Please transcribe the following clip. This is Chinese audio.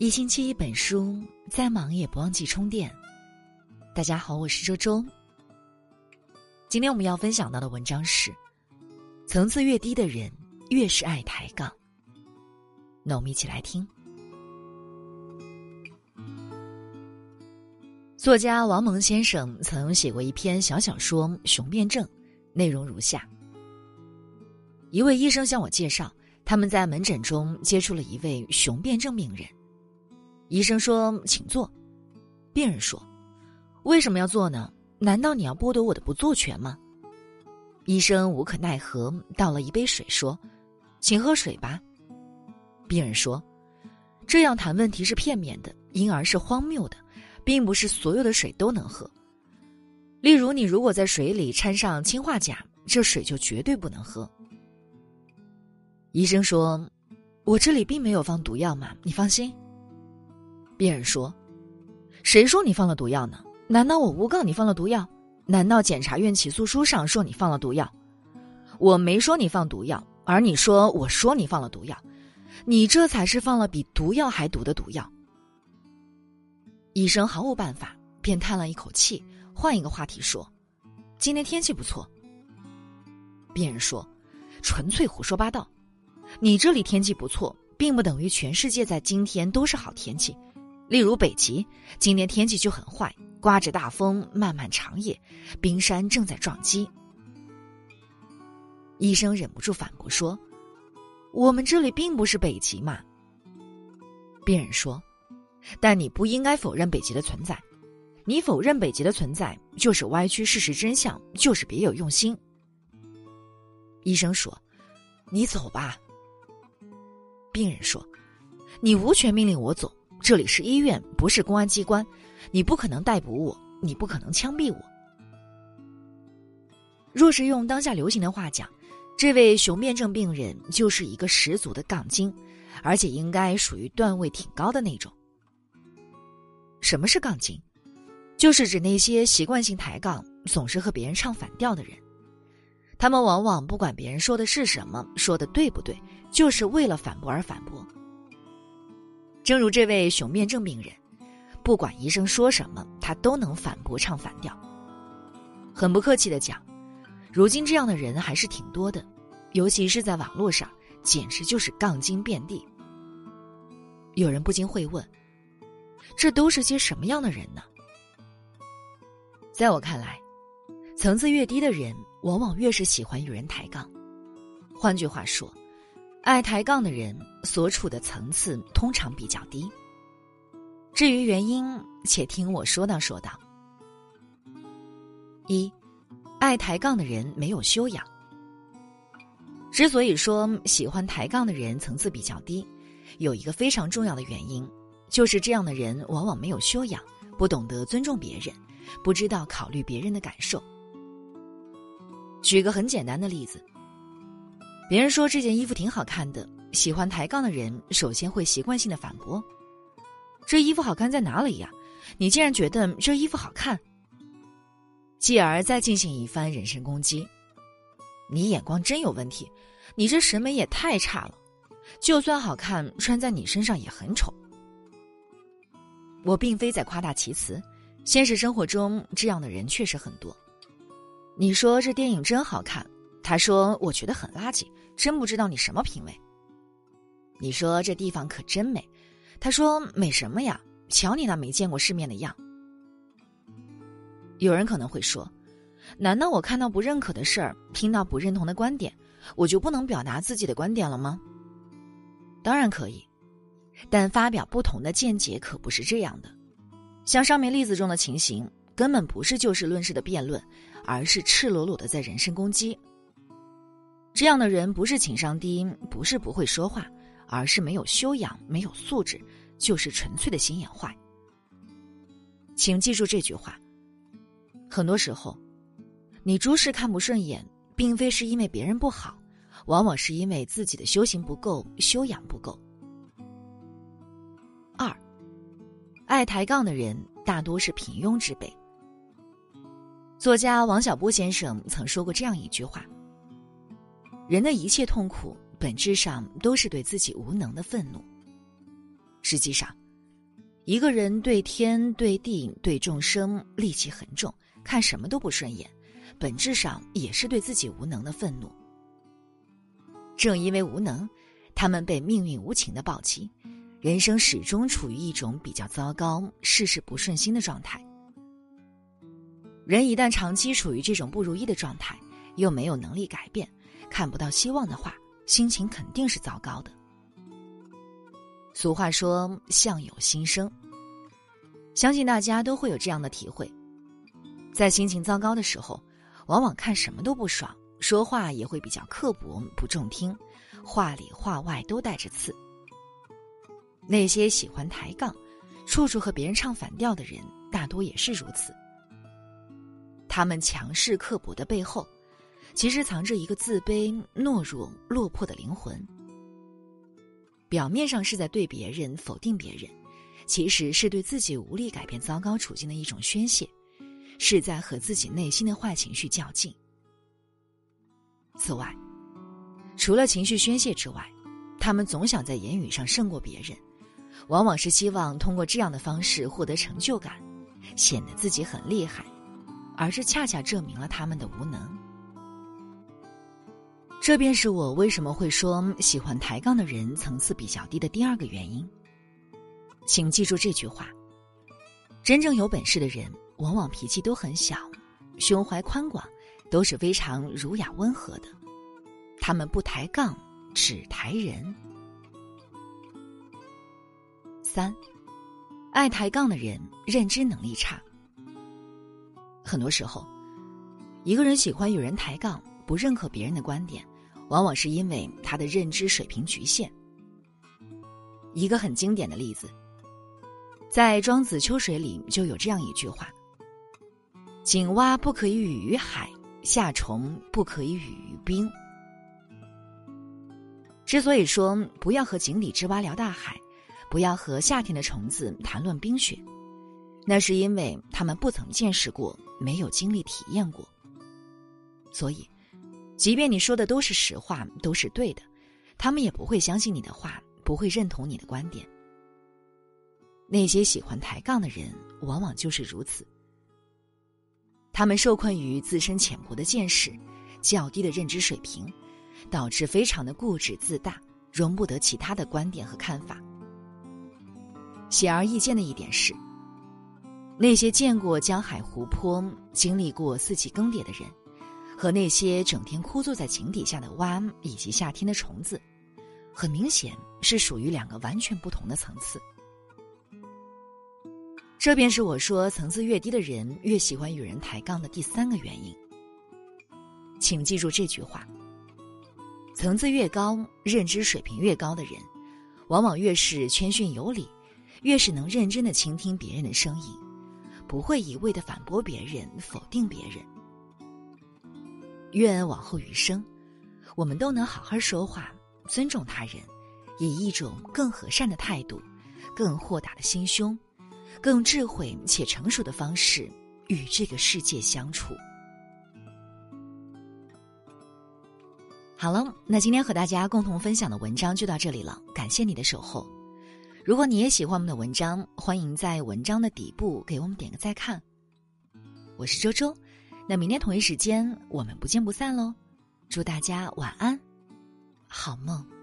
一星期一本书，再忙也不忘记充电。大家好，我是周周。今天我们要分享到的文章是：层次越低的人越是爱抬杠。那我们一起来听。作家王蒙先生曾写过一篇小小说《雄辩症》，内容如下：一位医生向我介绍，他们在门诊中接触了一位雄辩症病人。医生说：“请坐。”病人说：“为什么要坐呢？难道你要剥夺我的不坐权吗？”医生无可奈何，倒了一杯水说：“请喝水吧。”病人说：“这样谈问题是片面的，因而是荒谬的，并不是所有的水都能喝。例如，你如果在水里掺上氰化钾，这水就绝对不能喝。”医生说：“我这里并没有放毒药嘛，你放心。”病人说：“谁说你放了毒药呢？难道我诬告你放了毒药？难道检察院起诉书上说你放了毒药？我没说你放毒药，而你说我说你放了毒药，你这才是放了比毒药还毒的毒药。”医生毫无办法，便叹了一口气，换一个话题说：“今天天气不错。”病人说：“纯粹胡说八道！你这里天气不错，并不等于全世界在今天都是好天气。”例如北极，今天天气就很坏，刮着大风，漫漫长夜，冰山正在撞击。医生忍不住反驳说：“我们这里并不是北极嘛。”病人说：“但你不应该否认北极的存在，你否认北极的存在，就是歪曲事实真相，就是别有用心。”医生说：“你走吧。”病人说：“你无权命令我走。”这里是医院，不是公安机关，你不可能逮捕我，你不可能枪毙我。若是用当下流行的话讲，这位雄辩症病人就是一个十足的杠精，而且应该属于段位挺高的那种。什么是杠精？就是指那些习惯性抬杠、总是和别人唱反调的人。他们往往不管别人说的是什么，说的对不对，就是为了反驳而反驳。正如这位雄辩症病人，不管医生说什么，他都能反驳唱反调。很不客气的讲，如今这样的人还是挺多的，尤其是在网络上，简直就是杠精遍地。有人不禁会问：这都是些什么样的人呢？在我看来，层次越低的人，往往越是喜欢与人抬杠。换句话说。爱抬杠的人所处的层次通常比较低。至于原因，且听我说道说道。一，爱抬杠的人没有修养。之所以说喜欢抬杠的人层次比较低，有一个非常重要的原因，就是这样的人往往没有修养，不懂得尊重别人，不知道考虑别人的感受。举个很简单的例子。别人说这件衣服挺好看的，喜欢抬杠的人首先会习惯性的反驳：“这衣服好看在哪里呀？你竟然觉得这衣服好看？”继而再进行一番人身攻击：“你眼光真有问题，你这审美也太差了，就算好看，穿在你身上也很丑。”我并非在夸大其词，现实生活中这样的人确实很多。你说这电影真好看。他说：“我觉得很垃圾，真不知道你什么品味。”你说这地方可真美，他说：“美什么呀？瞧你那没见过世面的样。”有人可能会说：“难道我看到不认可的事儿，听到不认同的观点，我就不能表达自己的观点了吗？”当然可以，但发表不同的见解可不是这样的。像上面例子中的情形，根本不是就事论事的辩论，而是赤裸裸的在人身攻击。这样的人不是情商低，不是不会说话，而是没有修养、没有素质，就是纯粹的心眼坏。请记住这句话：很多时候，你诸事看不顺眼，并非是因为别人不好，往往是因为自己的修行不够、修养不够。二，爱抬杠的人大多是平庸之辈。作家王小波先生曾说过这样一句话。人的一切痛苦，本质上都是对自己无能的愤怒。实际上，一个人对天、对地、对众生戾气很重，看什么都不顺眼，本质上也是对自己无能的愤怒。正因为无能，他们被命运无情的暴击，人生始终处于一种比较糟糕、事事不顺心的状态。人一旦长期处于这种不如意的状态，又没有能力改变，看不到希望的话，心情肯定是糟糕的。俗话说“相由心生”，相信大家都会有这样的体会。在心情糟糕的时候，往往看什么都不爽，说话也会比较刻薄、不中听，话里话外都带着刺。那些喜欢抬杠、处处和别人唱反调的人，大多也是如此。他们强势刻薄的背后，其实藏着一个自卑、懦弱、落魄的灵魂。表面上是在对别人否定别人，其实是对自己无力改变糟糕处境的一种宣泄，是在和自己内心的坏情绪较劲。此外，除了情绪宣泄之外，他们总想在言语上胜过别人，往往是希望通过这样的方式获得成就感，显得自己很厉害，而这恰恰证明了他们的无能。这便是我为什么会说喜欢抬杠的人层次比较低的第二个原因。请记住这句话：真正有本事的人，往往脾气都很小，胸怀宽广，都是非常儒雅温和的。他们不抬杠，只抬人。三，爱抬杠的人认知能力差。很多时候，一个人喜欢与人抬杠。不认可别人的观点，往往是因为他的认知水平局限。一个很经典的例子，在《庄子·秋水》里就有这样一句话：“井蛙不可以语于海，夏虫不可以语于冰。”之所以说不要和井底之蛙聊大海，不要和夏天的虫子谈论冰雪，那是因为他们不曾见识过，没有经历体验过，所以。即便你说的都是实话，都是对的，他们也不会相信你的话，不会认同你的观点。那些喜欢抬杠的人，往往就是如此。他们受困于自身浅薄的见识、较低的认知水平，导致非常的固执自大，容不得其他的观点和看法。显而易见的一点是，那些见过江海湖泊、经历过四季更迭的人。和那些整天枯坐在井底下的蛙以及夏天的虫子，很明显是属于两个完全不同的层次。这便是我说层次越低的人越喜欢与人抬杠的第三个原因。请记住这句话：层次越高、认知水平越高的人，往往越是谦逊有礼，越是能认真的倾听别人的声音，不会一味的反驳别人、否定别人。愿往后余生，我们都能好好说话，尊重他人，以一种更和善的态度、更豁达的心胸、更智慧且成熟的方式与这个世界相处。好了，那今天和大家共同分享的文章就到这里了，感谢你的守候。如果你也喜欢我们的文章，欢迎在文章的底部给我们点个再看。我是周周。那明天同一时间，我们不见不散喽！祝大家晚安，好梦。